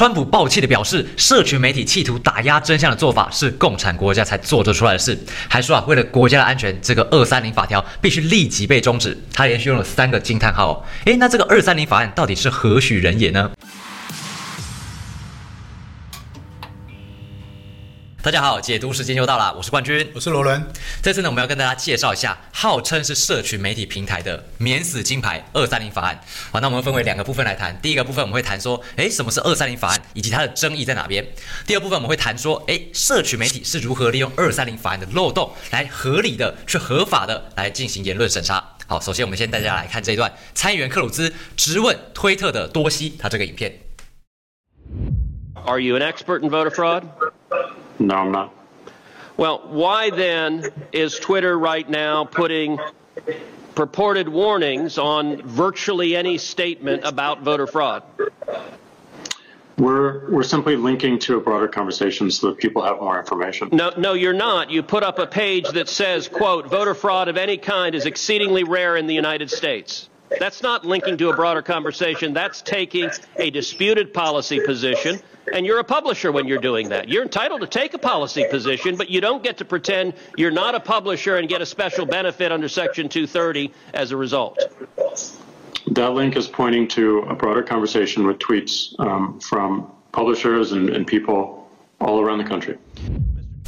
川普暴气的表示，社群媒体企图打压真相的做法是共产国家才做得出来的事，还说啊，为了国家的安全，这个二三零法条必须立即被终止。他连续用了三个惊叹号。诶，那这个二三零法案到底是何许人也呢？大家好，解读时间又到了，我是冠军，我是罗伦。这次呢，我们要跟大家介绍一下号称是社群媒体平台的免死金牌二三零法案。好，那我们分为两个部分来谈。第一个部分我们会谈说，诶，什么是二三零法案，以及它的争议在哪边。第二部分我们会谈说，诶，社群媒体是如何利用二三零法案的漏洞，来合理的、去合法的来进行言论审查。好，首先我们先带大家来看这一段参议员克鲁兹质问推特的多西，他这个影片。Are you an expert in voter fraud? No, I'm not. Well, why then is Twitter right now putting purported warnings on virtually any statement about voter fraud? We're we're simply linking to a broader conversation so that people have more information. No, no, you're not. You put up a page that says, "quote Voter fraud of any kind is exceedingly rare in the United States." That's not linking to a broader conversation. That's taking a disputed policy position and you're a publisher when you're doing that. You're entitled to take a policy position, but you don't get to pretend you're not a publisher and get a special benefit under Section 230 as a result. That link is pointing to a broader conversation with tweets um, from publishers and, and people all around the country.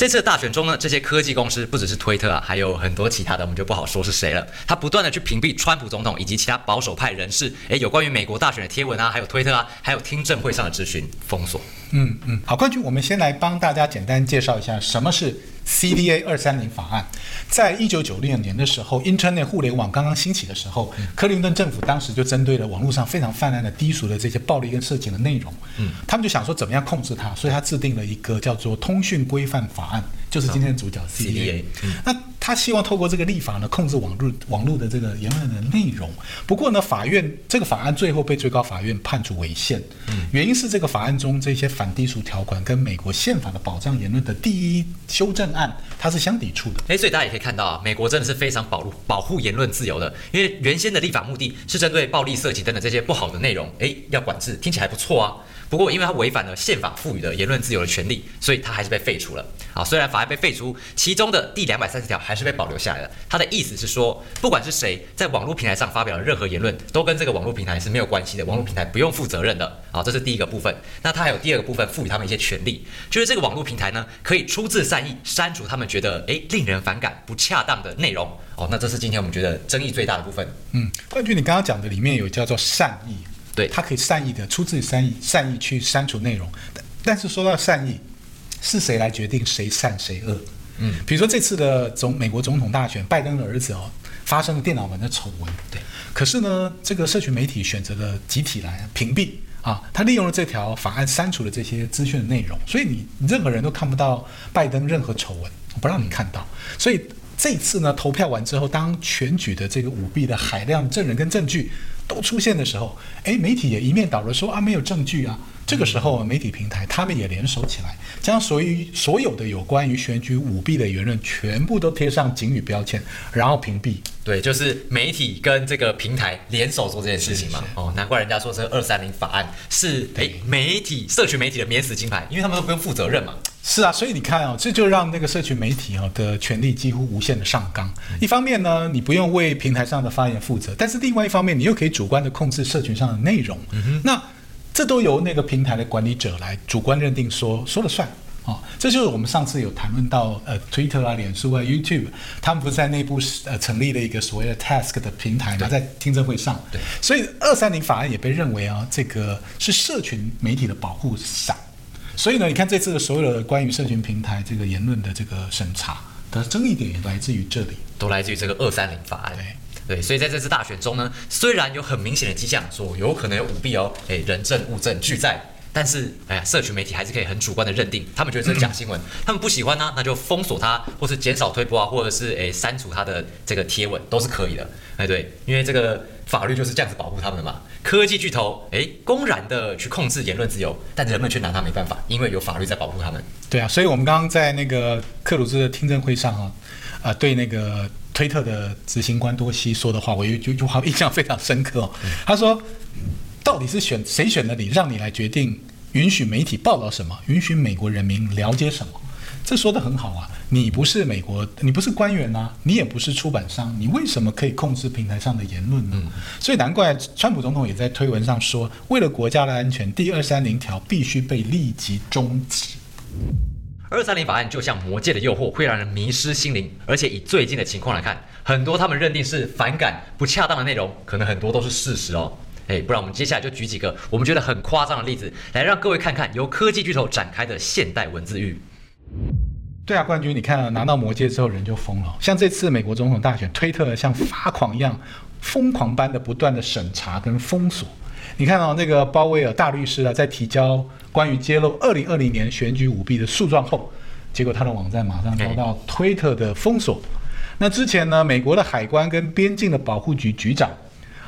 这次大选中呢，这些科技公司不只是推特啊，还有很多其他的，我们就不好说是谁了。他不断的去屏蔽川普总统以及其他保守派人士，诶，有关于美国大选的贴文啊，还有推特啊，还有听证会上的咨询封锁。嗯嗯，好，冠军，我们先来帮大家简单介绍一下什么是 CDA 二三零法案。在一九九六年的时候，Internet 互联网刚刚兴起的时候，克林顿政府当时就针对了网络上非常泛滥的低俗的这些暴力跟色情的内容，嗯，他们就想说怎么样控制它，所以他制定了一个叫做通讯规范法案，就是今天的主角 CDA。那他希望透过这个立法呢，控制网络网络的这个言论的内容。不过呢，法院这个法案最后被最高法院判处违宪，嗯原因是这个法案中这些反低俗条款跟美国宪法的保障言论的第一修正案，它是相抵触的。哎，所以大家也可以看到啊，美国真的是非常保护保护言论自由的，因为原先的立法目的是针对暴力、色情等等这些不好的内容，哎，要管制，听起来不错啊。不过，因为它违反了宪法赋予的言论自由的权利，所以它还是被废除了。啊，虽然法案被废除，其中的第两百三十条还是被保留下来了。它的意思是说，不管是谁在网络平台上发表了任何言论，都跟这个网络平台是没有关系的，网络平台不用负责任的。啊，这是第一个部分。那它还有第二个部分，赋予他们一些权利，就是这个网络平台呢，可以出自善意删除他们觉得诶令人反感、不恰当的内容。哦，那这是今天我们觉得争议最大的部分。嗯，冠军，你刚刚讲的里面有叫做善意。对，他可以善意的出自善意，善意去删除内容。但是说到善意，是谁来决定谁善谁恶？嗯，比如说这次的总美国总统大选，拜登的儿子哦，发生了电脑门的丑闻。对，可是呢，这个社群媒体选择了集体来屏蔽啊，他利用了这条法案删除了这些资讯的内容，所以你任何人都看不到拜登任何丑闻，不让你看到。所以这次呢，投票完之后，当选举的这个舞弊的海量证人跟证据。都出现的时候，哎，媒体也一面倒的说啊，没有证据啊。这个时候，媒体平台他们也联手起来，将所有所有的有关于选举舞弊的言论全部都贴上警语标签，然后屏蔽。对，就是媒体跟这个平台联手做这件事情嘛。哦，难怪人家说这个二三零法案是诶媒体社群媒体的免死金牌，因为他们都不用负责任嘛。是啊，所以你看哦，这就让那个社群媒体哦的权利几乎无限的上纲。一方面呢，你不用为平台上的发言负责，但是另外一方面，你又可以主观的控制社群上的内容。嗯那这都由那个平台的管理者来主观认定说说了算啊。这就是我们上次有谈论到呃，Twitter 啊、脸书啊、YouTube，他们不是在内部呃成立了一个所谓的 Task 的平台嘛，在听证会上。对，所以二三零法案也被认为啊，这个是社群媒体的保护伞。所以呢，你看这次的所有的关于社群平台这个言论的这个审查的争议点，也来自于这里，都来自于这个二三零法案。对对，所以在这次大选中呢，虽然有很明显的迹象说有可能有舞弊哦，哎，人证物证俱在。但是，哎呀，社群媒体还是可以很主观的认定，他们觉得这是假新闻，他们不喜欢呢，那就封锁他，或是减少推播啊，或者是诶删除他的这个贴文，都是可以的。哎，对，因为这个法律就是这样子保护他们的嘛。科技巨头诶公然的去控制言论自由，但人们却拿他没办法，因为有法律在保护他们。对啊，所以我们刚刚在那个克鲁兹的听证会上啊，啊，对那个推特的执行官多西说的话，我有一句话印象非常深刻哦。他说。到底是选谁选的你，让你来决定允许媒体报道什么，允许美国人民了解什么。这说的很好啊！你不是美国，你不是官员啊，你也不是出版商，你为什么可以控制平台上的言论呢？所以难怪川普总统也在推文上说，为了国家的安全，第二三零条必须被立即终止。二三零法案就像魔戒的诱惑，会让人迷失心灵。而且以最近的情况来看，很多他们认定是反感、不恰当的内容，可能很多都是事实哦。哎，不然我们接下来就举几个我们觉得很夸张的例子，来让各位看看由科技巨头展开的现代文字狱。对啊，冠军，你看啊拿到魔戒之后人就疯了。像这次美国总统大选，推特像发狂一样，疯狂般的不断的审查跟封锁。你看到那个鲍威尔大律师啊，在提交关于揭露二零二零年选举舞弊的诉状后，结果他的网站马上遭到推特的封锁。那之前呢，美国的海关跟边境的保护局局长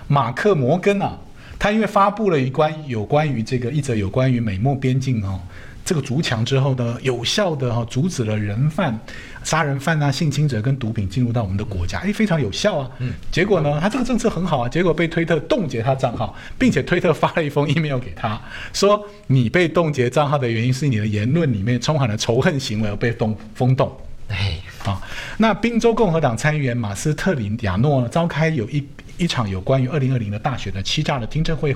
马克摩根啊，他因为发布了一关有关于这个一则有关于美墨边境哦。这个筑墙之后呢，有效的哈阻止了人贩、杀人犯啊、性侵者跟毒品进入到我们的国家，哎，非常有效啊。嗯。结果呢，他这个政策很好啊，结果被推特冻结他账号，并且推特发了一封 email 给他，说你被冻结账号的原因是你的言论里面充满了仇恨行为而被冻封冻。哎，好。那宾州共和党参议员马斯特林亚诺召开有一。一场有关于二零二零的大选的欺诈的听证会，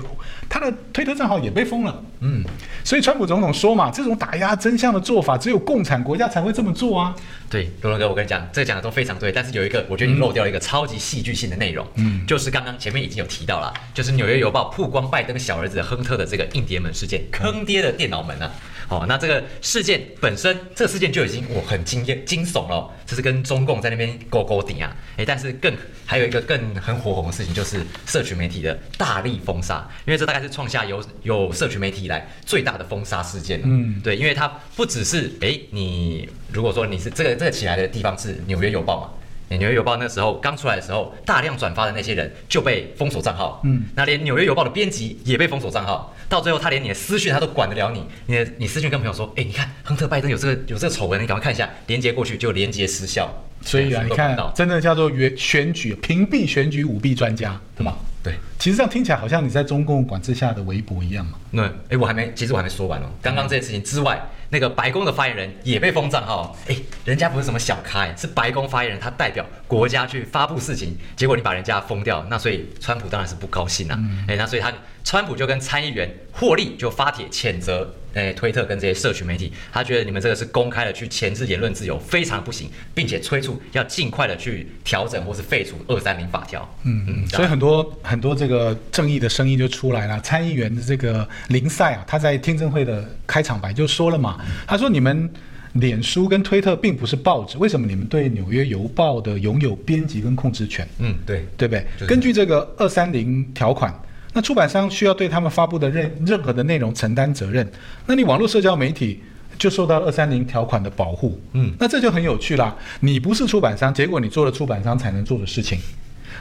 他的推特账号也被封了。嗯，所以川普总统说嘛，这种打压真相的做法，只有共产国家才会这么做啊。对，罗龙哥，我跟你讲，这个讲的都非常对。但是有一个，我觉得你漏掉了一个超级戏剧性的内容，嗯，就是刚刚前面已经有提到了，就是纽约邮报曝光拜登小儿子亨特的这个硬碟门事件，坑爹的电脑门啊。哦，那这个事件本身，这个事件就已经我很惊艳、惊悚了。这是跟中共在那边勾勾顶啊！哎，但是更还有一个更很火红的事情，就是社群媒体的大力封杀，因为这大概是创下有有社群媒体以来最大的封杀事件了。嗯，对，因为它不只是哎，你如果说你是这个这个起来的地方是纽约邮报嘛。纽约邮报那时候刚出来的时候，大量转发的那些人就被封锁账号。嗯，那连纽约邮报的编辑也被封锁账号。到最后，他连你的私讯他都管得了你。你的你私讯跟朋友说，哎，你看亨特拜登有这个有这个丑闻，你赶快看一下，连接过去就连接失效。所以啊，你看，真的叫做选选举屏蔽选举舞弊专家，对吗？对，其实这样听起来好像你在中共管制下的微博一样嘛。那哎，我还没，其实我还没说完哦。刚刚这件事情之外。那个白宫的发言人也被封账号，哎，人家不是什么小咖，是白宫发言人，他代表国家去发布事情，结果你把人家封掉，那所以川普当然是不高兴啊，哎，那所以他川普就跟参议员霍利就发帖谴责。哎，推特跟这些社群媒体，他觉得你们这个是公开的去钳制言论自由，非常不行，并且催促要尽快的去调整或是废除二三零法条。嗯嗯，所以很多很多这个正义的声音就出来了。参议员的这个林赛啊，他在听证会的开场白就说了嘛，他说你们脸书跟推特并不是报纸，为什么你们对纽约邮报的拥有编辑跟控制权？嗯，对，对不对？根据这个二三零条款。那出版商需要对他们发布的任任何的内容承担责任，那你网络社交媒体就受到二三零条款的保护，嗯，那这就很有趣啦。你不是出版商，结果你做了出版商才能做的事情，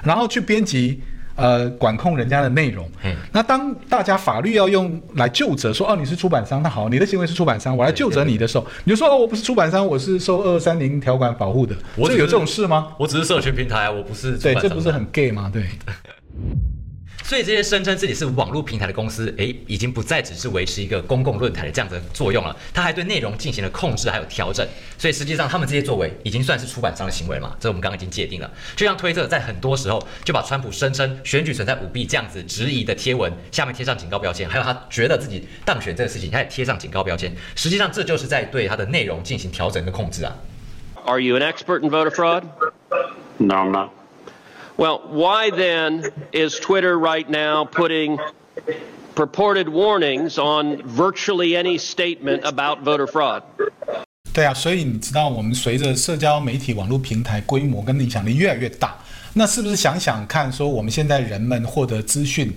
然后去编辑呃管控人家的内容，嗯，那当大家法律要用来就责说哦你是出版商，那好，你的行为是出版商，我来就责你的时候，你就说哦我不是出版商，我是受二三零条款保护的，这有这种事吗？我只是社群平台，我不是对，这不是很 gay 吗？对。所以这些声称自己是网络平台的公司，诶，已经不再只是维持一个公共论坛的这样的作用了，它还对内容进行了控制还有调整。所以实际上他们这些作为已经算是出版商的行为了嘛？这我们刚刚已经界定了。就像推特在很多时候就把川普声称选举存在舞弊这样子质疑的贴文下面贴上警告标签，还有他觉得自己当选这个事情他也贴上警告标签，实际上这就是在对他的内容进行调整跟控制啊。Are you an expert in voter fraud? No, I'm not. Well, why then is Twitter right now putting purported warnings on virtually any statement about voter fraud? 对啊，所以你知道，我们随着社交媒体网络平台规模跟影响力越来越大，那是不是想想看，说我们现在人们获得资讯，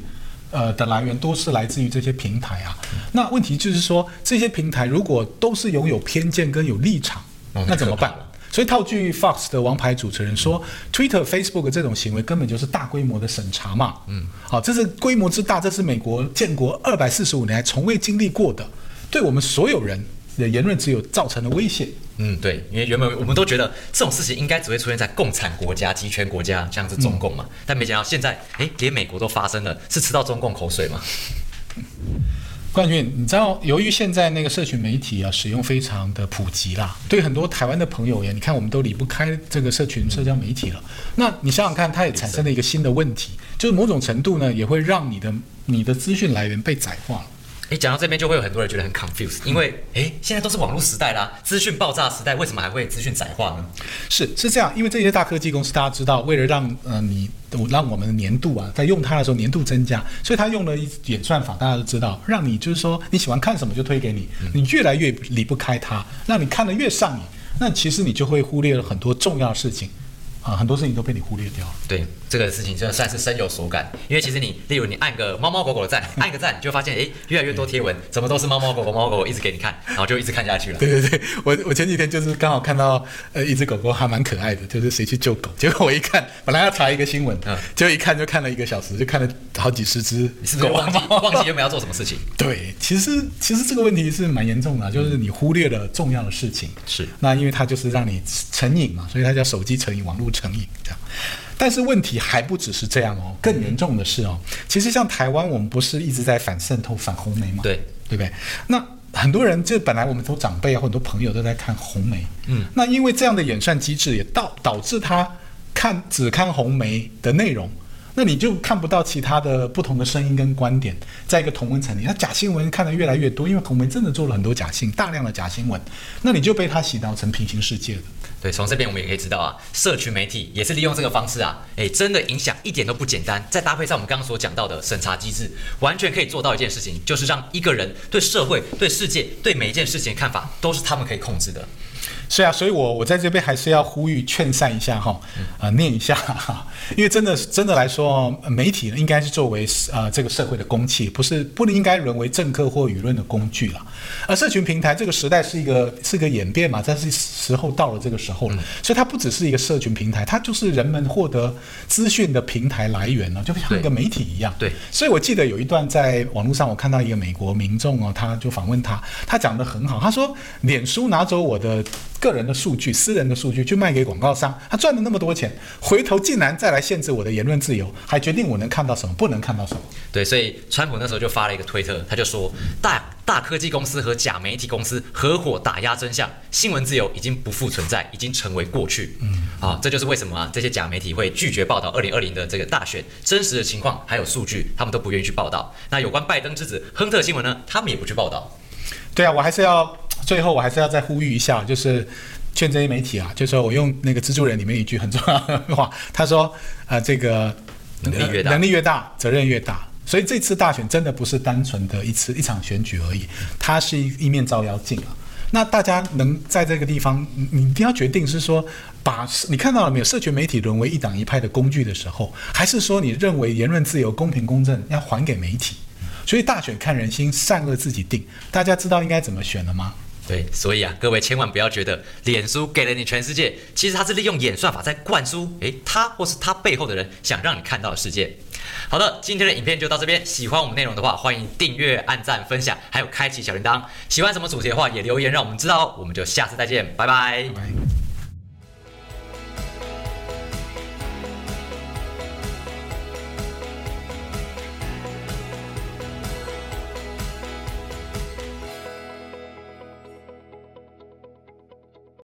呃的来源都是来自于这些平台啊？那问题就是说，这些平台如果都是拥有偏见跟有立场，那怎么办？所以套句 Fox 的王牌主持人说，Twitter、Facebook 这种行为根本就是大规模的审查嘛。嗯，好，这是规模之大，这是美国建国二百四十五年来从未经历过的，对我们所有人的言论自由造成的威胁。嗯，对，因为原本我们都觉得这种事情应该只会出现在共产国家、集权国家，像是中共嘛，但没想到现在，哎，连美国都发生了，是吃到中共口水吗？冠军，你知道，由于现在那个社群媒体啊，使用非常的普及啦，对很多台湾的朋友呀，你看我们都离不开这个社群社交媒体了。那你想想看，它也产生了一个新的问题，就是某种程度呢，也会让你的你的资讯来源被窄化了。诶，讲到这边就会有很多人觉得很 confused，因为诶，现在都是网络时代啦，资讯爆炸时代，为什么还会资讯窄化呢？是是这样，因为这些大科技公司大家知道，为了让呃你让我们的年度啊，在用它的时候年度增加，所以它用了一演算法，大家都知道，让你就是说你喜欢看什么就推给你，你越来越离不开它，让你看得越上瘾，那其实你就会忽略了很多重要的事情。啊，很多事情都被你忽略掉了。对这个事情，真的算是深有所感。因为其实你，例如你按个猫猫狗狗的赞，按个赞，你就发现，哎，越来越多贴文，怎么都是猫猫狗狗、猫猫狗狗，一直给你看，然后就一直看下去了。对对对，我我前几天就是刚好看到，呃，一只狗狗还蛮可爱的，就是谁去救狗，结果我一看，本来要查一个新闻，嗯，结果一看就看了一个小时，就看了好几十只狗啊猫，忘记原本要做什么事情。对，其实其实这个问题是蛮严重的，就是你忽略了重要的事情。是，那因为它就是让你成瘾嘛，所以它叫手机成瘾、网络成瘾这样。但是问题还不只是这样哦，更严重的是哦，其实像台湾，我们不是一直在反渗透、反红梅吗？对，对不对？那很多人就本来我们都长辈啊，很多朋友都在看红梅，嗯，那因为这样的演算机制也导导致他看只看红梅的内容。那你就看不到其他的不同的声音跟观点，在一个同温层里，那假新闻看得越来越多，因为红梅真的做了很多假新，大量的假新闻，那你就被他洗脑成平行世界了。对，从这边我们也可以知道啊，社群媒体也是利用这个方式啊，诶，真的影响一点都不简单。再搭配上我们刚刚所讲到的审查机制，完全可以做到一件事情，就是让一个人对社会、对世界、对每一件事情的看法，都是他们可以控制的。是啊，所以我我在这边还是要呼吁劝善一下哈，啊念一下哈，因为真的真的来说，媒体应该是作为呃这个社会的公器，不是不应该沦为政客或舆论的工具了。而社群平台这个时代是一个是个演变嘛，但是时候到了这个时候了，所以它不只是一个社群平台，它就是人们获得资讯的平台来源了，就像一个媒体一样。对，所以我记得有一段在网络上，我看到一个美国民众哦，他就访问他，他讲的很好，他说脸书拿走我的。个人的数据、私人的数据去卖给广告商，他赚了那么多钱，回头竟然再来限制我的言论自由，还决定我能看到什么，不能看到什么。对，所以川普那时候就发了一个推特，他就说大大科技公司和假媒体公司合伙打压真相，新闻自由已经不复存在，已经成为过去。嗯，啊，这就是为什么啊这些假媒体会拒绝报道二零二零的这个大选真实的情况还有数据，他们都不愿意去报道。那有关拜登之子亨特新闻呢，他们也不去报道。对啊，我还是要。最后，我还是要再呼吁一下，就是劝这些媒体啊，就是说我用那个《蜘蛛人》里面一句很重要的话，他说：“啊，这个能力越大，能力越大，责任越大。”所以这次大选真的不是单纯的一次一场选举而已，它是一一面照妖镜啊。那大家能在这个地方，你一定要决定是说，把你看到了没有？社群媒体沦为一党一派的工具的时候，还是说你认为言论自由、公平公正要还给媒体？所以大选看人心，善恶自己定。大家知道应该怎么选了吗？对，所以啊，各位千万不要觉得脸书给了你全世界，其实它是利用演算法在灌输，诶，他或是他背后的人想让你看到的世界。好的，今天的影片就到这边，喜欢我们内容的话，欢迎订阅、按赞、分享，还有开启小铃铛。喜欢什么主题的话，也留言让我们知道哦。我们就下次再见，拜拜。